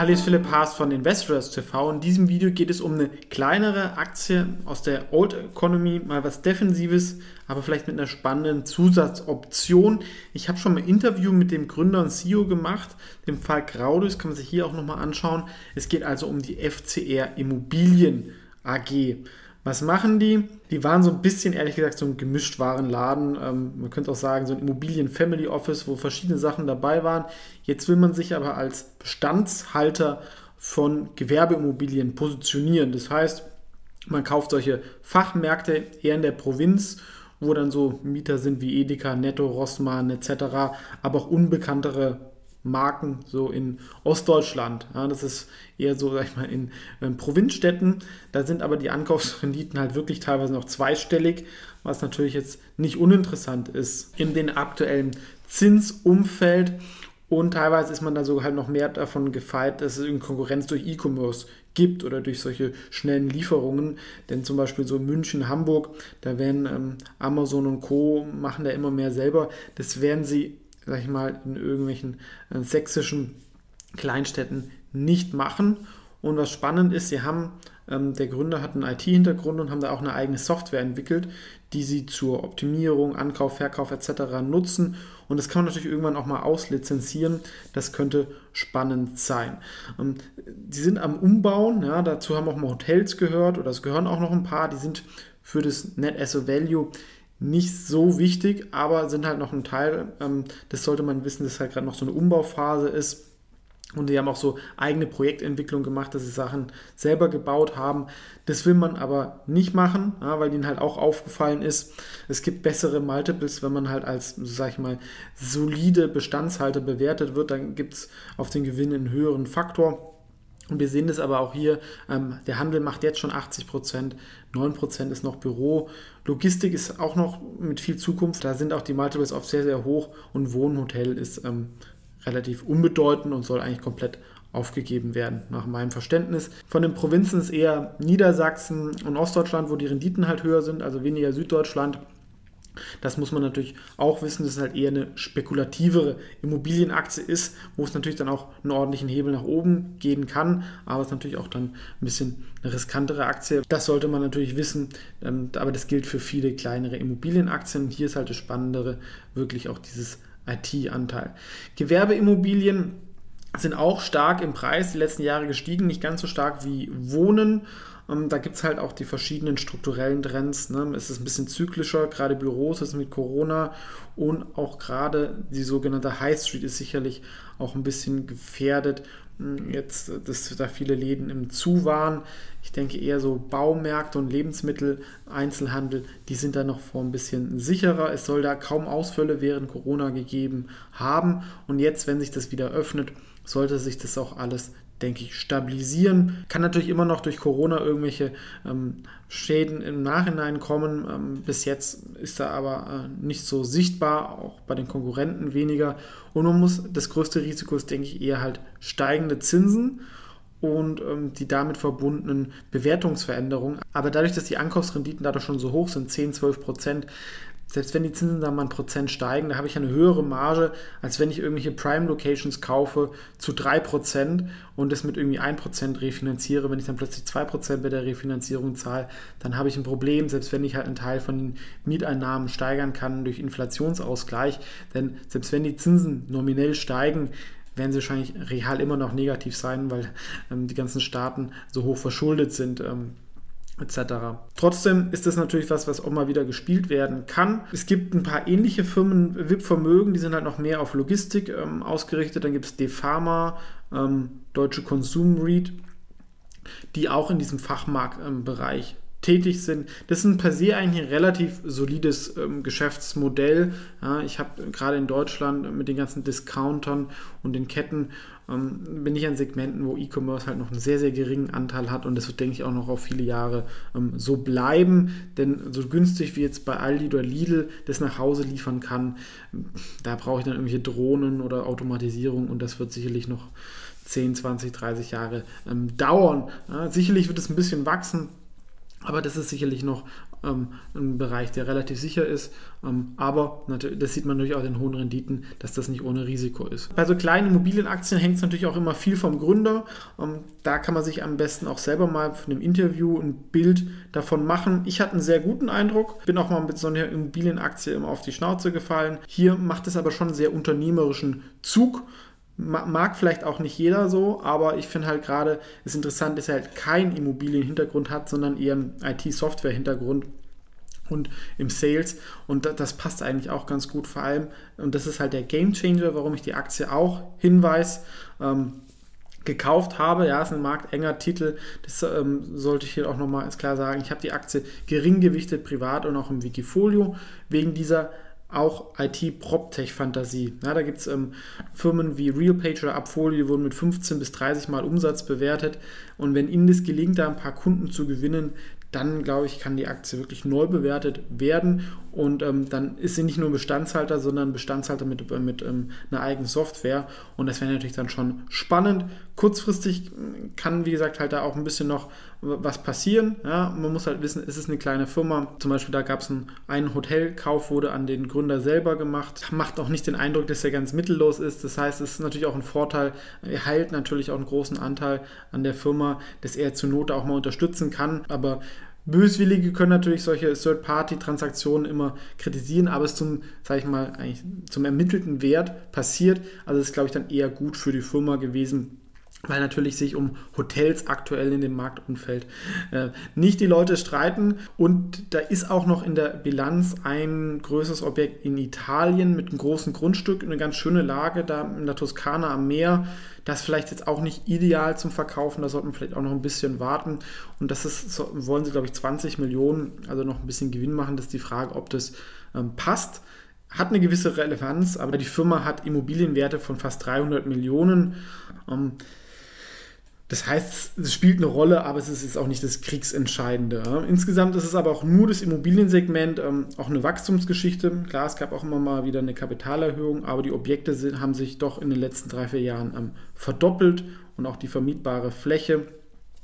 Hallo, ist Philipp Haas von Investors TV. In diesem Video geht es um eine kleinere Aktie aus der Old Economy, mal was Defensives, aber vielleicht mit einer spannenden Zusatzoption. Ich habe schon mal ein Interview mit dem Gründer und CEO gemacht, dem Fall Graudus, kann man sich hier auch nochmal anschauen. Es geht also um die FCR Immobilien AG. Was machen die? Die waren so ein bisschen, ehrlich gesagt, so ein Gemischtwarenladen. Ähm, man könnte auch sagen, so ein Immobilien-Family Office, wo verschiedene Sachen dabei waren. Jetzt will man sich aber als Bestandshalter von Gewerbeimmobilien positionieren. Das heißt, man kauft solche Fachmärkte eher in der Provinz, wo dann so Mieter sind wie Edeka, Netto, Rossmann etc., aber auch unbekanntere Marken so in Ostdeutschland. Ja, das ist eher so, sag ich mal, in, in Provinzstädten. Da sind aber die Ankaufsrenditen halt wirklich teilweise noch zweistellig, was natürlich jetzt nicht uninteressant ist in den aktuellen Zinsumfeld. Und teilweise ist man da sogar halt noch mehr davon gefeit, dass es in Konkurrenz durch E-Commerce gibt oder durch solche schnellen Lieferungen. Denn zum Beispiel so München, Hamburg, da werden ähm, Amazon und Co. machen da immer mehr selber. Das werden sie sag ich mal, in irgendwelchen äh, sächsischen Kleinstädten nicht machen. Und was spannend ist, sie haben, ähm, der Gründer hat einen IT-Hintergrund und haben da auch eine eigene Software entwickelt, die sie zur Optimierung, Ankauf, Verkauf etc. nutzen. Und das kann man natürlich irgendwann auch mal auslizenzieren. Das könnte spannend sein. Ähm, die sind am Umbauen, ja, dazu haben auch mal Hotels gehört oder es gehören auch noch ein paar, die sind für das Net Asset Value nicht so wichtig, aber sind halt noch ein Teil. Ähm, das sollte man wissen, dass halt gerade noch so eine Umbauphase ist. Und die haben auch so eigene Projektentwicklung gemacht, dass sie Sachen selber gebaut haben. Das will man aber nicht machen, ja, weil ihnen halt auch aufgefallen ist, es gibt bessere Multiples, wenn man halt als, sag ich mal, solide Bestandshalter bewertet wird, dann gibt es auf den Gewinn einen höheren Faktor. Und wir sehen das aber auch hier, ähm, der Handel macht jetzt schon 80 Prozent, 9 Prozent ist noch Büro. Logistik ist auch noch mit viel Zukunft, da sind auch die Multiples oft sehr, sehr hoch und Wohnhotel ist ähm, relativ unbedeutend und soll eigentlich komplett aufgegeben werden, nach meinem Verständnis. Von den Provinzen ist eher Niedersachsen und Ostdeutschland, wo die Renditen halt höher sind, also weniger Süddeutschland. Das muss man natürlich auch wissen, dass es halt eher eine spekulativere Immobilienaktie ist, wo es natürlich dann auch einen ordentlichen Hebel nach oben gehen kann, aber es ist natürlich auch dann ein bisschen eine riskantere Aktie. Das sollte man natürlich wissen, ähm, aber das gilt für viele kleinere Immobilienaktien. Hier ist halt das Spannendere wirklich auch dieses IT-Anteil. Gewerbeimmobilien sind auch stark im Preis die letzten Jahre gestiegen, nicht ganz so stark wie Wohnen. Ähm, da gibt es halt auch die verschiedenen strukturellen Trends. Ne? Es ist ein bisschen zyklischer, gerade Büros ist mit Corona und auch gerade die sogenannte High Street ist sicherlich auch ein bisschen gefährdet. Hm, jetzt, dass da viele Läden im Zu waren. Ich denke eher so Baumärkte und Lebensmittel, Einzelhandel, die sind da noch vor ein bisschen sicherer. Es soll da kaum Ausfälle während Corona gegeben haben. Und jetzt, wenn sich das wieder öffnet, sollte sich das auch alles denke ich, stabilisieren. Kann natürlich immer noch durch Corona irgendwelche ähm, Schäden im Nachhinein kommen. Ähm, bis jetzt ist da aber äh, nicht so sichtbar, auch bei den Konkurrenten weniger. Und man muss, das größte Risiko ist, denke ich, eher halt steigende Zinsen und ähm, die damit verbundenen Bewertungsveränderungen. Aber dadurch, dass die Ankaufsrenditen dadurch schon so hoch sind, 10, 12 Prozent, selbst wenn die Zinsen dann mal ein Prozent steigen, da habe ich eine höhere Marge, als wenn ich irgendwelche Prime Locations kaufe zu 3% und das mit irgendwie 1% refinanziere. Wenn ich dann plötzlich 2% bei der Refinanzierung zahle, dann habe ich ein Problem, selbst wenn ich halt einen Teil von den Mieteinnahmen steigern kann durch Inflationsausgleich. Denn selbst wenn die Zinsen nominell steigen, werden sie wahrscheinlich real immer noch negativ sein, weil ähm, die ganzen Staaten so hoch verschuldet sind. Ähm, etc. Trotzdem ist das natürlich was, was auch mal wieder gespielt werden kann. Es gibt ein paar ähnliche Firmen, WIP-Vermögen, die sind halt noch mehr auf Logistik ähm, ausgerichtet. Dann gibt es DeFarma, ähm, Deutsche Konsum Read, die auch in diesem Fachmarktbereich ähm, tätig sind. Das ist ein per se eigentlich ein relativ solides ähm, Geschäftsmodell. Ja, ich habe gerade in Deutschland mit den ganzen Discountern und den Ketten ähm, bin ich an Segmenten, wo E-Commerce halt noch einen sehr, sehr geringen Anteil hat und das wird, denke ich, auch noch auf viele Jahre ähm, so bleiben. Denn so günstig wie jetzt bei Aldi oder Lidl das nach Hause liefern kann, da brauche ich dann irgendwelche Drohnen oder Automatisierung und das wird sicherlich noch 10, 20, 30 Jahre ähm, dauern. Ja, sicherlich wird es ein bisschen wachsen, aber das ist sicherlich noch ähm, ein Bereich, der relativ sicher ist. Ähm, aber das sieht man natürlich auch in hohen Renditen, dass das nicht ohne Risiko ist. Bei so kleinen Immobilienaktien hängt es natürlich auch immer viel vom Gründer. Ähm, da kann man sich am besten auch selber mal von einem Interview ein Bild davon machen. Ich hatte einen sehr guten Eindruck, bin auch mal mit so einer Immobilienaktie immer auf die Schnauze gefallen. Hier macht es aber schon einen sehr unternehmerischen Zug mag vielleicht auch nicht jeder so, aber ich finde halt gerade es interessant, dass er halt keinen Immobilienhintergrund hat, sondern eher einen IT-Software-Hintergrund und im Sales. Und das passt eigentlich auch ganz gut, vor allem, und das ist halt der Game Changer, warum ich die Aktie auch hinweis. Ähm, gekauft habe. Ja, ist ein marktenger Titel. Das ähm, sollte ich hier auch nochmal klar sagen. Ich habe die Aktie gering gewichtet, privat und auch im Wikifolio, wegen dieser auch IT-PropTech-Fantasie. Ja, da gibt es ähm, Firmen wie RealPage oder Upfolio, die wurden mit 15 bis 30 Mal Umsatz bewertet. Und wenn Ihnen das gelingt, da ein paar Kunden zu gewinnen, dann glaube ich, kann die Aktie wirklich neu bewertet werden und ähm, dann ist sie nicht nur Bestandshalter, sondern Bestandshalter mit, mit ähm, einer eigenen Software und das wäre natürlich dann schon spannend. Kurzfristig kann, wie gesagt, halt da auch ein bisschen noch was passieren. Ja? Man muss halt wissen, es ist eine kleine Firma. Zum Beispiel, da gab es einen, einen Hotelkauf, wurde an den Gründer selber gemacht. Macht auch nicht den Eindruck, dass er ganz mittellos ist. Das heißt, es ist natürlich auch ein Vorteil. Er heilt natürlich auch einen großen Anteil an der Firma, dass er zur Not auch mal unterstützen kann. Aber Böswillige können natürlich solche Third-Party-Transaktionen immer kritisieren, aber es zum, sage ich mal, eigentlich zum ermittelten Wert passiert. Also ist, glaube ich, dann eher gut für die Firma gewesen, weil natürlich sich um Hotels aktuell in dem Marktumfeld äh, nicht die Leute streiten. Und da ist auch noch in der Bilanz ein größeres Objekt in Italien mit einem großen Grundstück, eine ganz schöne Lage da in der Toskana am Meer. Das vielleicht jetzt auch nicht ideal zum Verkaufen, da sollten wir vielleicht auch noch ein bisschen warten. Und das ist, so, wollen sie, glaube ich, 20 Millionen, also noch ein bisschen Gewinn machen. Das ist die Frage, ob das ähm, passt hat eine gewisse Relevanz, aber die Firma hat Immobilienwerte von fast 300 Millionen. Das heißt, es spielt eine Rolle, aber es ist jetzt auch nicht das Kriegsentscheidende. Insgesamt ist es aber auch nur das Immobiliensegment, ähm, auch eine Wachstumsgeschichte. Klar, es gab auch immer mal wieder eine Kapitalerhöhung, aber die Objekte sind, haben sich doch in den letzten drei, vier Jahren ähm, verdoppelt und auch die vermietbare Fläche.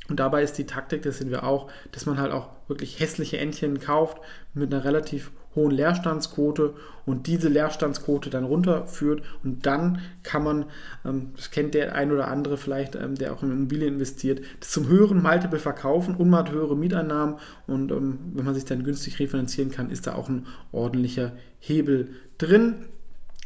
Und dabei ist die Taktik, das sehen wir auch, dass man halt auch wirklich hässliche Entchen kauft mit einer relativ hohen Leerstandsquote und diese Leerstandsquote dann runterführt und dann kann man, ähm, das kennt der ein oder andere vielleicht, ähm, der auch in Immobilien investiert, das zum höheren Multiple verkaufen hat höhere Mieteinnahmen und ähm, wenn man sich dann günstig refinanzieren kann, ist da auch ein ordentlicher Hebel drin.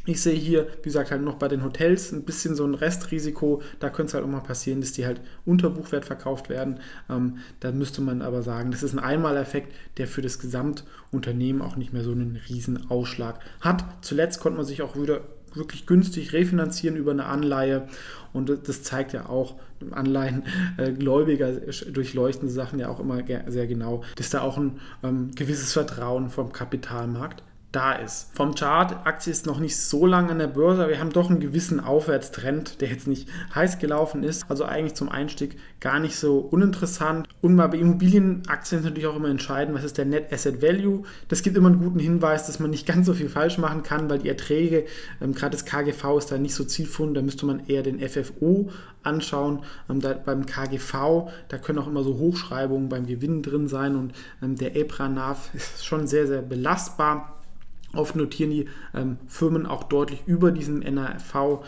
Ich sehe hier, wie gesagt, halt noch bei den Hotels ein bisschen so ein Restrisiko. Da könnte es halt auch mal passieren, dass die halt unter Buchwert verkauft werden. Ähm, da müsste man aber sagen, das ist ein Einmaleffekt, der für das Gesamtunternehmen auch nicht mehr so einen riesen Ausschlag hat. Zuletzt konnte man sich auch wieder wirklich günstig refinanzieren über eine Anleihe. Und das zeigt ja auch, Anleihen, äh, Gläubiger durchleuchten Sachen ja auch immer sehr genau, dass da auch ein ähm, gewisses Vertrauen vom Kapitalmarkt da ist. Vom Chart, Aktie ist noch nicht so lange an der Börse, wir haben doch einen gewissen Aufwärtstrend, der jetzt nicht heiß gelaufen ist. Also eigentlich zum Einstieg gar nicht so uninteressant. Und mal bei Immobilienaktien ist natürlich auch immer entscheidend, was ist der Net Asset Value. Das gibt immer einen guten Hinweis, dass man nicht ganz so viel falsch machen kann, weil die Erträge, ähm, gerade das KGV ist da nicht so zielführend, da müsste man eher den FFO anschauen. Ähm, da, beim KGV, da können auch immer so Hochschreibungen beim Gewinn drin sein und ähm, der EPRA-NAV ist schon sehr, sehr belastbar. Oft notieren die ähm, Firmen auch deutlich über diesen NAV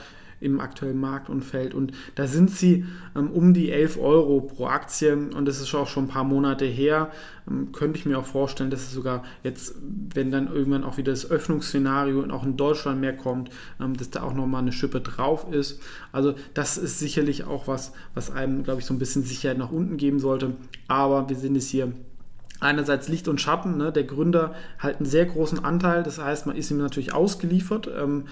im aktuellen Marktumfeld. Und da sind sie ähm, um die 11 Euro pro Aktie und das ist auch schon ein paar Monate her. Ähm, könnte ich mir auch vorstellen, dass es sogar jetzt, wenn dann irgendwann auch wieder das Öffnungsszenario auch in Deutschland mehr kommt, ähm, dass da auch nochmal eine Schippe drauf ist. Also das ist sicherlich auch was, was einem, glaube ich, so ein bisschen Sicherheit nach unten geben sollte. Aber wir sehen es hier einerseits Licht und Schatten. Ne? Der Gründer hat einen sehr großen Anteil, das heißt, man ist ihm natürlich ausgeliefert. Ähm,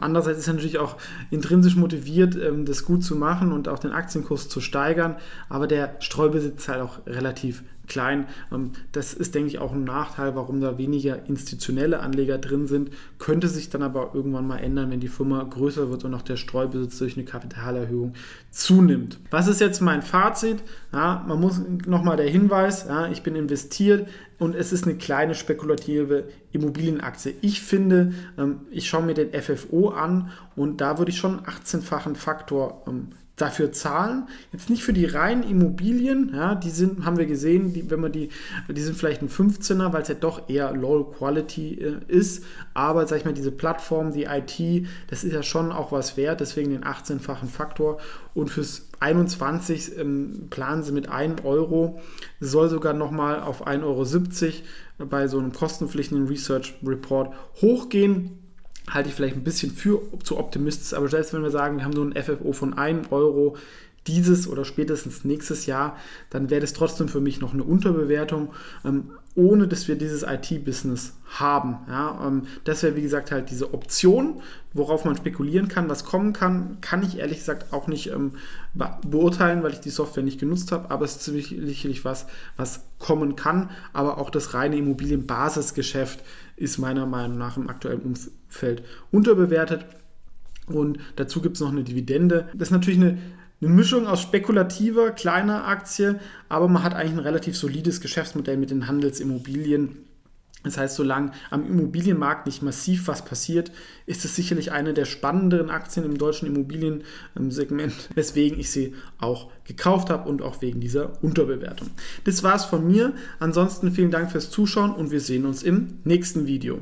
Andererseits ist er natürlich auch intrinsisch motiviert, ähm, das gut zu machen und auch den Aktienkurs zu steigern. Aber der Streubesitz ist halt auch relativ klein. Ähm, das ist, denke ich, auch ein Nachteil, warum da weniger institutionelle Anleger drin sind. Könnte sich dann aber irgendwann mal ändern, wenn die Firma größer wird und auch der Streubesitz durch eine Kapitalerhöhung zunimmt. Was ist jetzt mein Fazit? Ja, man muss nochmal der Hinweis, ja, ich bin investiert und es ist eine kleine spekulative Immobilienaktie. Ich finde, ähm, ich schaue mir den FFO an und da würde ich schon einen 18-fachen Faktor ähm, dafür zahlen. Jetzt nicht für die reinen Immobilien, ja, die sind, haben wir gesehen, die, wenn man die, die sind vielleicht ein 15er, weil es ja doch eher Low Quality äh, ist. Aber sag ich mal, diese Plattform, die IT, das ist ja schon auch was wert, deswegen den 18-fachen Faktor. Und fürs 21 ähm, planen sie mit 1 Euro, soll sogar nochmal auf 1,70 Euro bei so einem kostenpflichtigen Research Report hochgehen halte ich vielleicht ein bisschen für zu optimistisch, aber selbst wenn wir sagen, wir haben nur ein FFO von 1 Euro dieses oder spätestens nächstes Jahr, dann wäre das trotzdem für mich noch eine Unterbewertung, ähm, ohne dass wir dieses IT-Business haben. Ja, ähm, das wäre wie gesagt halt diese Option, worauf man spekulieren kann, was kommen kann, kann ich ehrlich gesagt auch nicht ähm, beurteilen, weil ich die Software nicht genutzt habe, aber es ist sicherlich was, was kommen kann. Aber auch das reine Immobilienbasisgeschäft ist meiner Meinung nach im aktuellen Umfeld unterbewertet. Und dazu gibt es noch eine Dividende. Das ist natürlich eine, eine Mischung aus spekulativer, kleiner Aktie, aber man hat eigentlich ein relativ solides Geschäftsmodell mit den Handelsimmobilien. Das heißt, solange am Immobilienmarkt nicht massiv was passiert, ist es sicherlich eine der spannenderen Aktien im deutschen Immobiliensegment, weswegen ich sie auch gekauft habe und auch wegen dieser Unterbewertung. Das war es von mir. Ansonsten vielen Dank fürs Zuschauen und wir sehen uns im nächsten Video.